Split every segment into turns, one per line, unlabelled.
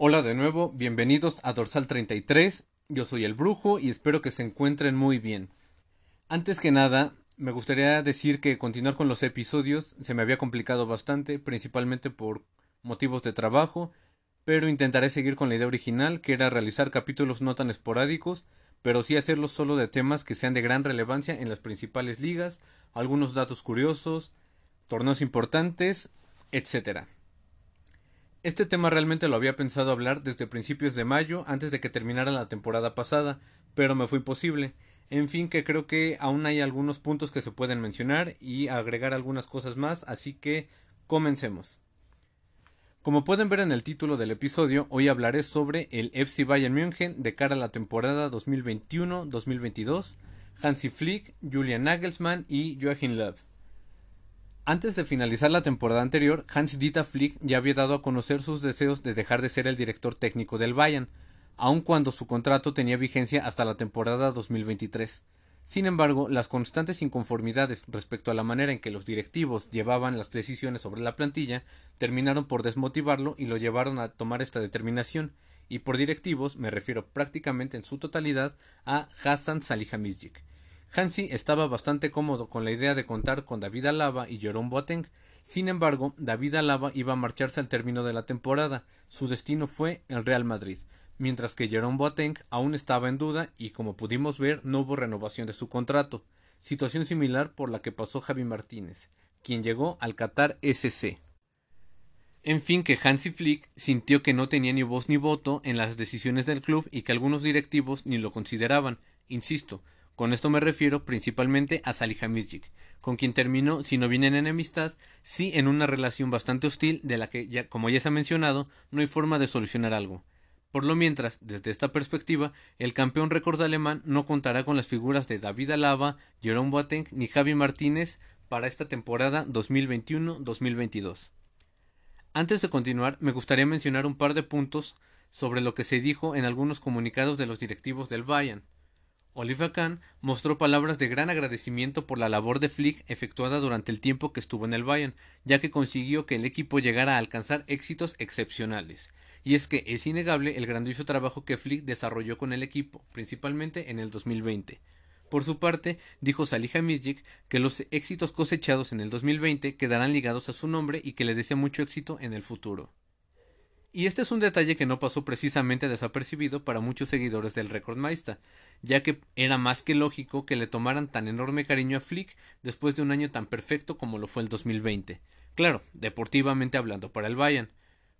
Hola de nuevo, bienvenidos a Dorsal 33. Yo soy el Brujo y espero que se encuentren muy bien. Antes que nada, me gustaría decir que continuar con los episodios se me había complicado bastante, principalmente por motivos de trabajo, pero intentaré seguir con la idea original, que era realizar capítulos no tan esporádicos, pero sí hacerlos solo de temas que sean de gran relevancia en las principales ligas, algunos datos curiosos, torneos importantes, etc. Este tema realmente lo había pensado hablar desde principios de mayo, antes de que terminara la temporada pasada, pero me fue imposible. En fin, que creo que aún hay algunos puntos que se pueden mencionar y agregar algunas cosas más, así que comencemos. Como pueden ver en el título del episodio, hoy hablaré sobre el FC Bayern München de cara a la temporada 2021-2022, Hansi Flick, Julian Nagelsmann y Joachim Löw. Antes de finalizar la temporada anterior, Hans Dieter Flick ya había dado a conocer sus deseos de dejar de ser el director técnico del Bayern, aun cuando su contrato tenía vigencia hasta la temporada 2023. Sin embargo, las constantes inconformidades respecto a la manera en que los directivos llevaban las decisiones sobre la plantilla terminaron por desmotivarlo y lo llevaron a tomar esta determinación, y por directivos me refiero prácticamente en su totalidad a Hassan Salihamidzic, Hansi estaba bastante cómodo con la idea de contar con David Alaba y Jerome Boateng. Sin embargo, David Alaba iba a marcharse al término de la temporada. Su destino fue el Real Madrid, mientras que Jerome Boateng aún estaba en duda y, como pudimos ver, no hubo renovación de su contrato. Situación similar por la que pasó Javi Martínez, quien llegó al Qatar SC. En fin, que Hansi Flick sintió que no tenía ni voz ni voto en las decisiones del club y que algunos directivos ni lo consideraban. Insisto, con esto me refiero principalmente a Salihamidzic, con quien terminó, si no bien en enemistad, sí en una relación bastante hostil de la que, ya, como ya se ha mencionado, no hay forma de solucionar algo. Por lo mientras, desde esta perspectiva, el campeón récord alemán no contará con las figuras de David Alaba, Jerome Boateng ni Javi Martínez para esta temporada 2021-2022. Antes de continuar, me gustaría mencionar un par de puntos sobre lo que se dijo en algunos comunicados de los directivos del Bayern. Oliver Kahn mostró palabras de gran agradecimiento por la labor de Flick efectuada durante el tiempo que estuvo en el Bayern, ya que consiguió que el equipo llegara a alcanzar éxitos excepcionales. Y es que es innegable el grandioso trabajo que Flick desarrolló con el equipo, principalmente en el 2020. Por su parte, dijo Salihamidzic que los éxitos cosechados en el 2020 quedarán ligados a su nombre y que le desea mucho éxito en el futuro. Y este es un detalle que no pasó precisamente desapercibido para muchos seguidores del Recordmeister, ya que era más que lógico que le tomaran tan enorme cariño a Flick después de un año tan perfecto como lo fue el 2020. Claro, deportivamente hablando para el Bayern.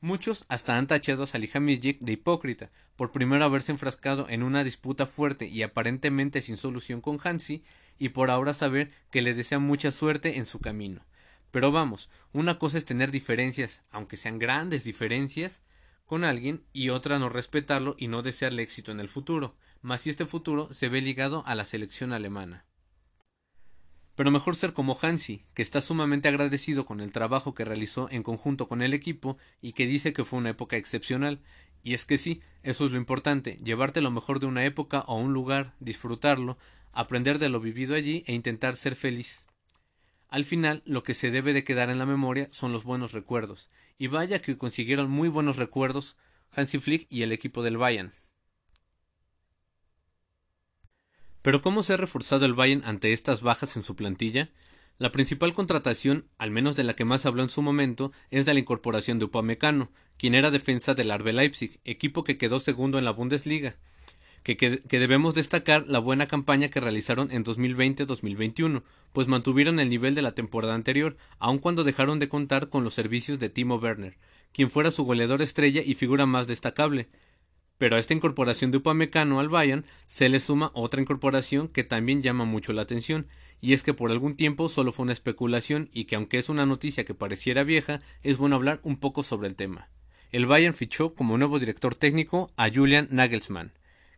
Muchos hasta han tachado a Salihamidzic de hipócrita por primero haberse enfrascado en una disputa fuerte y aparentemente sin solución con Hansi y por ahora saber que le desea mucha suerte en su camino. Pero vamos, una cosa es tener diferencias, aunque sean grandes diferencias, con alguien y otra no respetarlo y no desearle éxito en el futuro, más si este futuro se ve ligado a la selección alemana. Pero mejor ser como Hansi, que está sumamente agradecido con el trabajo que realizó en conjunto con el equipo y que dice que fue una época excepcional. Y es que sí, eso es lo importante, llevarte lo mejor de una época o un lugar, disfrutarlo, aprender de lo vivido allí e intentar ser feliz. Al final, lo que se debe de quedar en la memoria son los buenos recuerdos, y vaya que consiguieron muy buenos recuerdos Hansi Flick y el equipo del Bayern. Pero ¿cómo se ha reforzado el Bayern ante estas bajas en su plantilla? La principal contratación, al menos de la que más habló en su momento, es la incorporación de Upamecano, quien era defensa del Arbe Leipzig, equipo que quedó segundo en la Bundesliga que, debemos destacar la buena campaña que realizaron en 2020-2021, pues mantuvieron el nivel de la temporada anterior, aun cuando dejaron de contar con los servicios de Timo Werner, quien fuera su goleador estrella y figura más destacable. Pero a esta incorporación de Upamecano al Bayern se le suma otra incorporación que también llama mucho la atención, y es que por algún tiempo solo fue una especulación y que aunque es una noticia que pareciera vieja, es bueno hablar un poco sobre el tema. El Bayern fichó como nuevo director técnico a Julian Nagelsmann,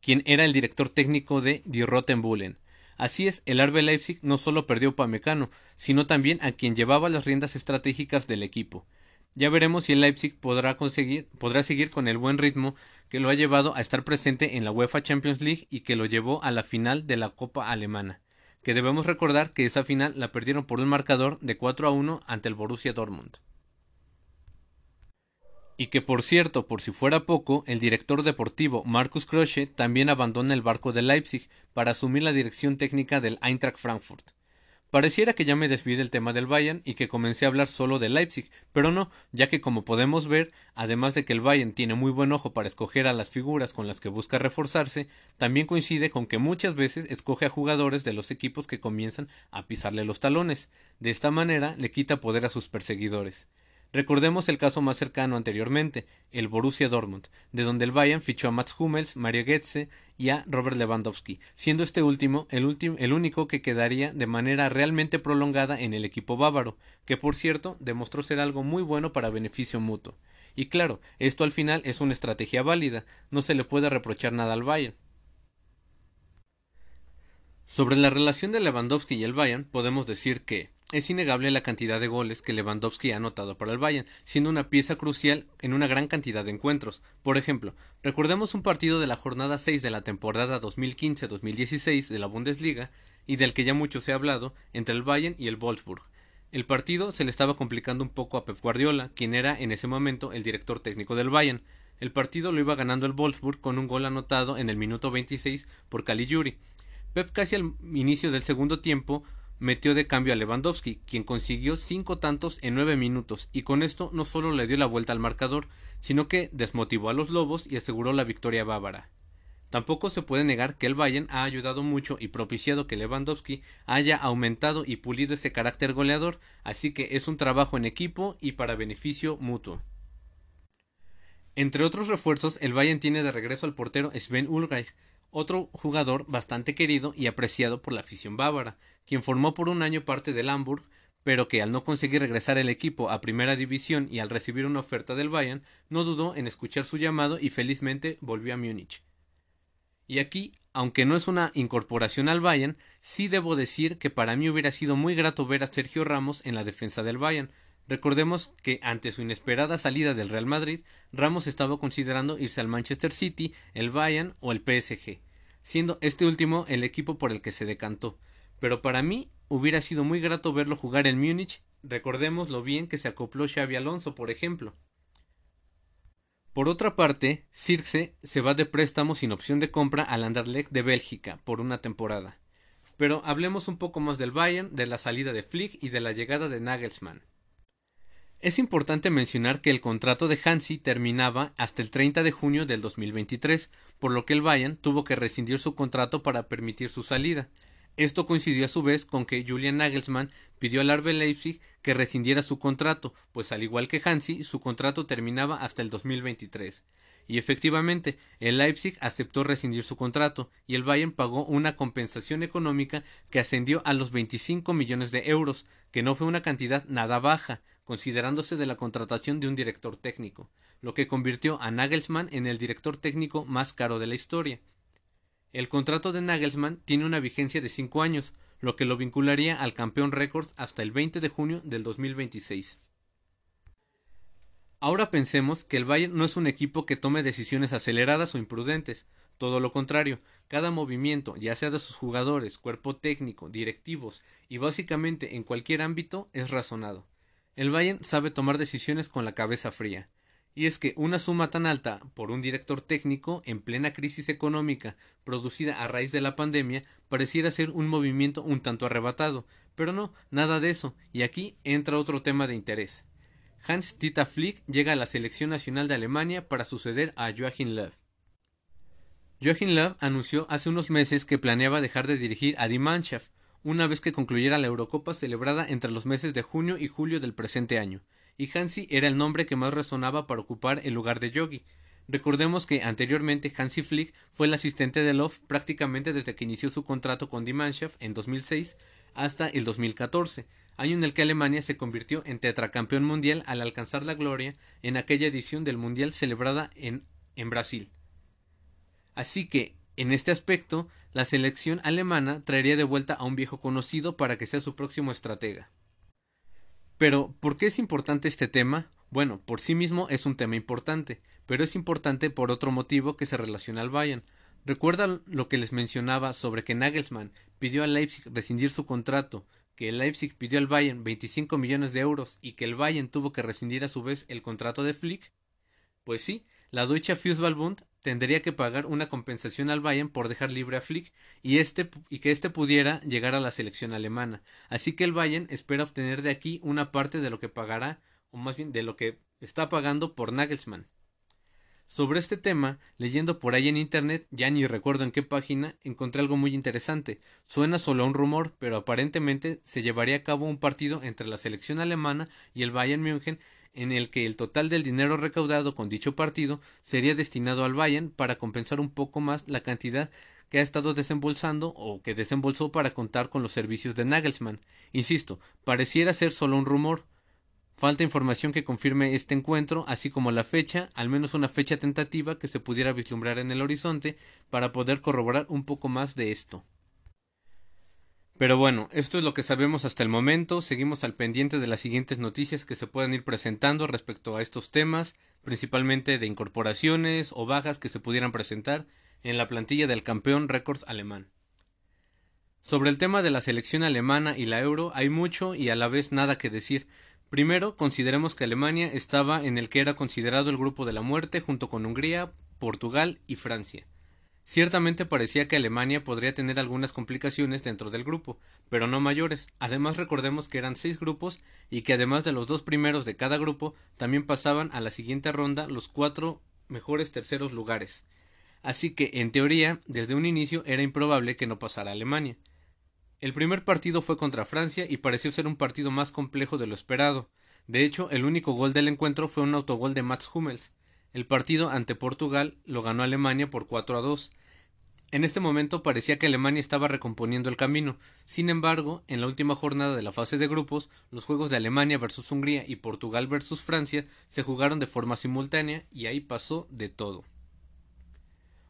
quien era el director técnico de Die Roten Bullen. Así es, el Arbe Leipzig no solo perdió a Pamecano, sino también a quien llevaba las riendas estratégicas del equipo. Ya veremos si el Leipzig podrá podrá seguir con el buen ritmo que lo ha llevado a estar presente en la UEFA Champions League y que lo llevó a la final de la Copa Alemana. Que debemos recordar que esa final la perdieron por un marcador de 4 a 1 ante el Borussia Dortmund. Y que por cierto, por si fuera poco, el director deportivo Marcus Krosche también abandona el barco de Leipzig para asumir la dirección técnica del Eintracht Frankfurt. Pareciera que ya me desvié del tema del Bayern y que comencé a hablar solo de Leipzig, pero no, ya que como podemos ver, además de que el Bayern tiene muy buen ojo para escoger a las figuras con las que busca reforzarse, también coincide con que muchas veces escoge a jugadores de los equipos que comienzan a pisarle los talones. De esta manera le quita poder a sus perseguidores. Recordemos el caso más cercano anteriormente, el Borussia Dortmund, de donde el Bayern fichó a Mats Hummels, Mario Goetze y a Robert Lewandowski, siendo este último el, el único que quedaría de manera realmente prolongada en el equipo bávaro, que por cierto demostró ser algo muy bueno para beneficio mutuo. Y claro, esto al final es una estrategia válida, no se le puede reprochar nada al Bayern. Sobre la relación de Lewandowski y el Bayern podemos decir que es innegable la cantidad de goles que Lewandowski ha anotado para el Bayern, siendo una pieza crucial en una gran cantidad de encuentros. Por ejemplo, recordemos un partido de la jornada 6 de la temporada 2015-2016 de la Bundesliga y del que ya mucho se ha hablado entre el Bayern y el Wolfsburg. El partido se le estaba complicando un poco a Pep Guardiola, quien era en ese momento el director técnico del Bayern. El partido lo iba ganando el Wolfsburg con un gol anotado en el minuto 26 por Caligiuri. Pep casi al inicio del segundo tiempo metió de cambio a Lewandowski, quien consiguió cinco tantos en nueve minutos, y con esto no solo le dio la vuelta al marcador, sino que desmotivó a los Lobos y aseguró la victoria bávara. Tampoco se puede negar que el Bayern ha ayudado mucho y propiciado que Lewandowski haya aumentado y pulido ese carácter goleador, así que es un trabajo en equipo y para beneficio mutuo. Entre otros refuerzos, el Bayern tiene de regreso al portero Sven Ulreich, otro jugador bastante querido y apreciado por la afición bávara, quien formó por un año parte del Hamburg, pero que al no conseguir regresar el equipo a primera división y al recibir una oferta del Bayern, no dudó en escuchar su llamado y felizmente volvió a Múnich. Y aquí, aunque no es una incorporación al Bayern, sí debo decir que para mí hubiera sido muy grato ver a Sergio Ramos en la defensa del Bayern. Recordemos que ante su inesperada salida del Real Madrid, Ramos estaba considerando irse al Manchester City, el Bayern o el PSG, siendo este último el equipo por el que se decantó pero para mí hubiera sido muy grato verlo jugar en Múnich. Recordemos lo bien que se acopló Xavi Alonso, por ejemplo. Por otra parte, Circe se va de préstamo sin opción de compra al Anderlecht de Bélgica por una temporada. Pero hablemos un poco más del Bayern, de la salida de Flick y de la llegada de Nagelsmann. Es importante mencionar que el contrato de Hansi terminaba hasta el 30 de junio del 2023, por lo que el Bayern tuvo que rescindir su contrato para permitir su salida. Esto coincidió a su vez con que Julian Nagelsmann pidió al RB Leipzig que rescindiera su contrato, pues al igual que Hansi, su contrato terminaba hasta el 2023. Y efectivamente, el Leipzig aceptó rescindir su contrato y el Bayern pagó una compensación económica que ascendió a los 25 millones de euros, que no fue una cantidad nada baja, considerándose de la contratación de un director técnico, lo que convirtió a Nagelsmann en el director técnico más caro de la historia. El contrato de Nagelsmann tiene una vigencia de cinco años, lo que lo vincularía al campeón récord hasta el 20 de junio del 2026. Ahora pensemos que el Bayern no es un equipo que tome decisiones aceleradas o imprudentes, todo lo contrario, cada movimiento, ya sea de sus jugadores, cuerpo técnico, directivos y básicamente en cualquier ámbito, es razonado. El Bayern sabe tomar decisiones con la cabeza fría. Y es que una suma tan alta por un director técnico en plena crisis económica producida a raíz de la pandemia pareciera ser un movimiento un tanto arrebatado, pero no, nada de eso, y aquí entra otro tema de interés. Hans Dieter Flick llega a la selección nacional de Alemania para suceder a Joachim Löw. Joachim Löw anunció hace unos meses que planeaba dejar de dirigir a Die Mannschaft una vez que concluyera la Eurocopa celebrada entre los meses de junio y julio del presente año y Hansi era el nombre que más resonaba para ocupar el lugar de Yogi. Recordemos que anteriormente Hansi Flick fue el asistente de Love prácticamente desde que inició su contrato con Die Mannschaft en 2006 hasta el 2014, año en el que Alemania se convirtió en tetracampeón mundial al alcanzar la gloria en aquella edición del Mundial celebrada en, en Brasil. Así que, en este aspecto, la selección alemana traería de vuelta a un viejo conocido para que sea su próximo estratega. Pero, ¿por qué es importante este tema? Bueno, por sí mismo es un tema importante, pero es importante por otro motivo que se relaciona al Bayern. ¿Recuerdan lo que les mencionaba sobre que Nagelsmann pidió al Leipzig rescindir su contrato, que Leipzig pidió al Bayern 25 millones de euros y que el Bayern tuvo que rescindir a su vez el contrato de Flick? Pues sí, la Deutsche Fußballbund tendría que pagar una compensación al Bayern por dejar libre a Flick y, este, y que éste pudiera llegar a la selección alemana. Así que el Bayern espera obtener de aquí una parte de lo que pagará, o más bien de lo que está pagando por Nagelsmann. Sobre este tema, leyendo por ahí en internet, ya ni recuerdo en qué página, encontré algo muy interesante. Suena solo a un rumor, pero aparentemente se llevaría a cabo un partido entre la selección alemana y el Bayern München en el que el total del dinero recaudado con dicho partido sería destinado al Bayern para compensar un poco más la cantidad que ha estado desembolsando o que desembolsó para contar con los servicios de Nagelsmann. Insisto, pareciera ser solo un rumor. Falta información que confirme este encuentro, así como la fecha, al menos una fecha tentativa que se pudiera vislumbrar en el horizonte para poder corroborar un poco más de esto. Pero bueno, esto es lo que sabemos hasta el momento. Seguimos al pendiente de las siguientes noticias que se puedan ir presentando respecto a estos temas, principalmente de incorporaciones o bajas que se pudieran presentar en la plantilla del campeón Records alemán. Sobre el tema de la selección alemana y la euro hay mucho y a la vez nada que decir. Primero, consideremos que Alemania estaba en el que era considerado el grupo de la muerte junto con Hungría, Portugal y Francia. Ciertamente parecía que Alemania podría tener algunas complicaciones dentro del grupo, pero no mayores. Además recordemos que eran seis grupos y que además de los dos primeros de cada grupo, también pasaban a la siguiente ronda los cuatro mejores terceros lugares. Así que, en teoría, desde un inicio era improbable que no pasara Alemania. El primer partido fue contra Francia y pareció ser un partido más complejo de lo esperado. De hecho, el único gol del encuentro fue un autogol de Mats Hummels. El partido ante Portugal lo ganó Alemania por 4 a 2. En este momento parecía que Alemania estaba recomponiendo el camino. Sin embargo, en la última jornada de la fase de grupos, los juegos de Alemania versus Hungría y Portugal versus Francia se jugaron de forma simultánea y ahí pasó de todo.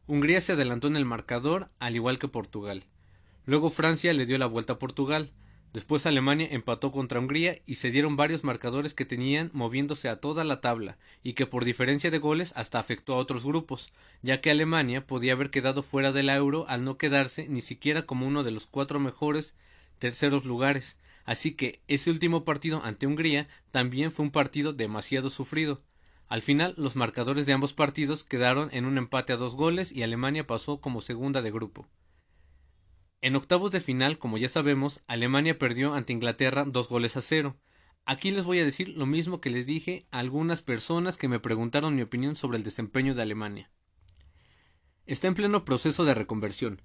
Hungría se adelantó en el marcador, al igual que Portugal. Luego Francia le dio la vuelta a Portugal, Después Alemania empató contra Hungría y se dieron varios marcadores que tenían moviéndose a toda la tabla y que por diferencia de goles hasta afectó a otros grupos, ya que Alemania podía haber quedado fuera de la euro al no quedarse ni siquiera como uno de los cuatro mejores terceros lugares. Así que ese último partido ante Hungría también fue un partido demasiado sufrido. Al final los marcadores de ambos partidos quedaron en un empate a dos goles y Alemania pasó como segunda de grupo. En octavos de final, como ya sabemos, Alemania perdió ante Inglaterra dos goles a cero. Aquí les voy a decir lo mismo que les dije a algunas personas que me preguntaron mi opinión sobre el desempeño de Alemania. Está en pleno proceso de reconversión.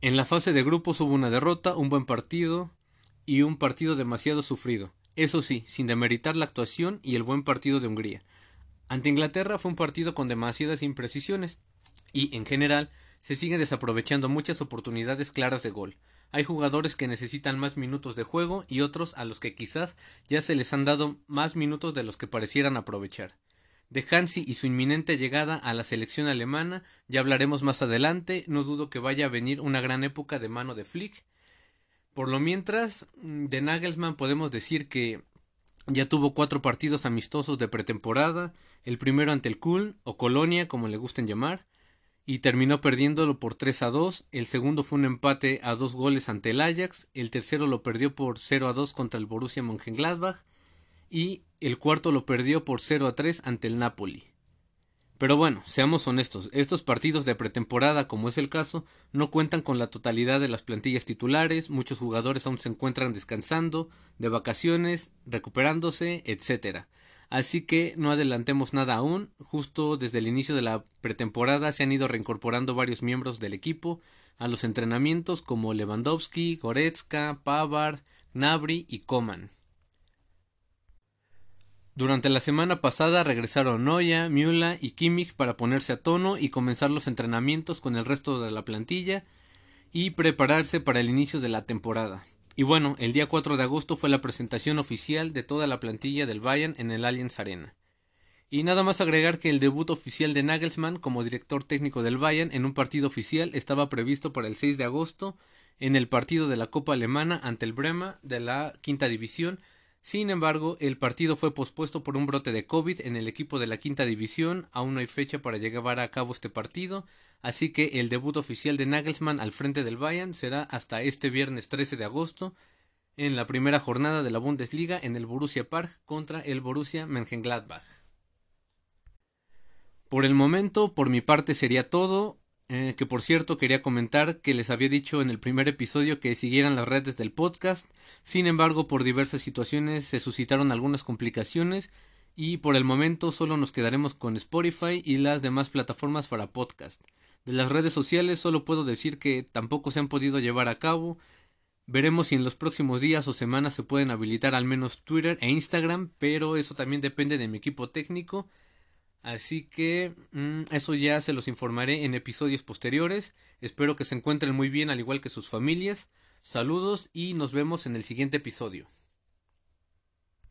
En la fase de grupos hubo una derrota, un buen partido y un partido demasiado sufrido. Eso sí, sin demeritar la actuación y el buen partido de Hungría. Ante Inglaterra fue un partido con demasiadas imprecisiones y, en general, se siguen desaprovechando muchas oportunidades claras de gol. Hay jugadores que necesitan más minutos de juego y otros a los que quizás ya se les han dado más minutos de los que parecieran aprovechar. De Hansi y su inminente llegada a la selección alemana ya hablaremos más adelante, no dudo que vaya a venir una gran época de mano de Flick. Por lo mientras, de Nagelsmann podemos decir que ya tuvo cuatro partidos amistosos de pretemporada, el primero ante el Kulm o Colonia como le gusten llamar, y terminó perdiéndolo por 3 a 2. El segundo fue un empate a dos goles ante el Ajax. El tercero lo perdió por 0 a 2 contra el Borussia Mönchengladbach. Y el cuarto lo perdió por 0 a 3 ante el Napoli. Pero bueno, seamos honestos, estos partidos de pretemporada, como es el caso, no cuentan con la totalidad de las plantillas titulares, muchos jugadores aún se encuentran descansando, de vacaciones, recuperándose, etcétera. Así que no adelantemos nada aún. Justo desde el inicio de la pretemporada se han ido reincorporando varios miembros del equipo a los entrenamientos como Lewandowski, Goretzka, Pavard, Gnabry y Coman. Durante la semana pasada regresaron Noya, Müller y Kimmich para ponerse a tono y comenzar los entrenamientos con el resto de la plantilla y prepararse para el inicio de la temporada. Y bueno, el día 4 de agosto fue la presentación oficial de toda la plantilla del Bayern en el Allianz Arena. Y nada más agregar que el debut oficial de Nagelsmann como director técnico del Bayern en un partido oficial estaba previsto para el 6 de agosto en el partido de la Copa Alemana ante el Brema de la quinta división. Sin embargo, el partido fue pospuesto por un brote de COVID en el equipo de la quinta división. Aún no hay fecha para llevar a cabo este partido, Así que el debut oficial de Nagelsmann al frente del Bayern será hasta este viernes 13 de agosto en la primera jornada de la Bundesliga en el Borussia Park contra el Borussia Mönchengladbach. Por el momento, por mi parte sería todo. Eh, que por cierto quería comentar que les había dicho en el primer episodio que siguieran las redes del podcast. Sin embargo, por diversas situaciones se suscitaron algunas complicaciones y por el momento solo nos quedaremos con Spotify y las demás plataformas para podcast. De las redes sociales solo puedo decir que tampoco se han podido llevar a cabo. Veremos si en los próximos días o semanas se pueden habilitar al menos Twitter e Instagram, pero eso también depende de mi equipo técnico. Así que mm, eso ya se los informaré en episodios posteriores. Espero que se encuentren muy bien al igual que sus familias. Saludos y nos vemos en el siguiente episodio.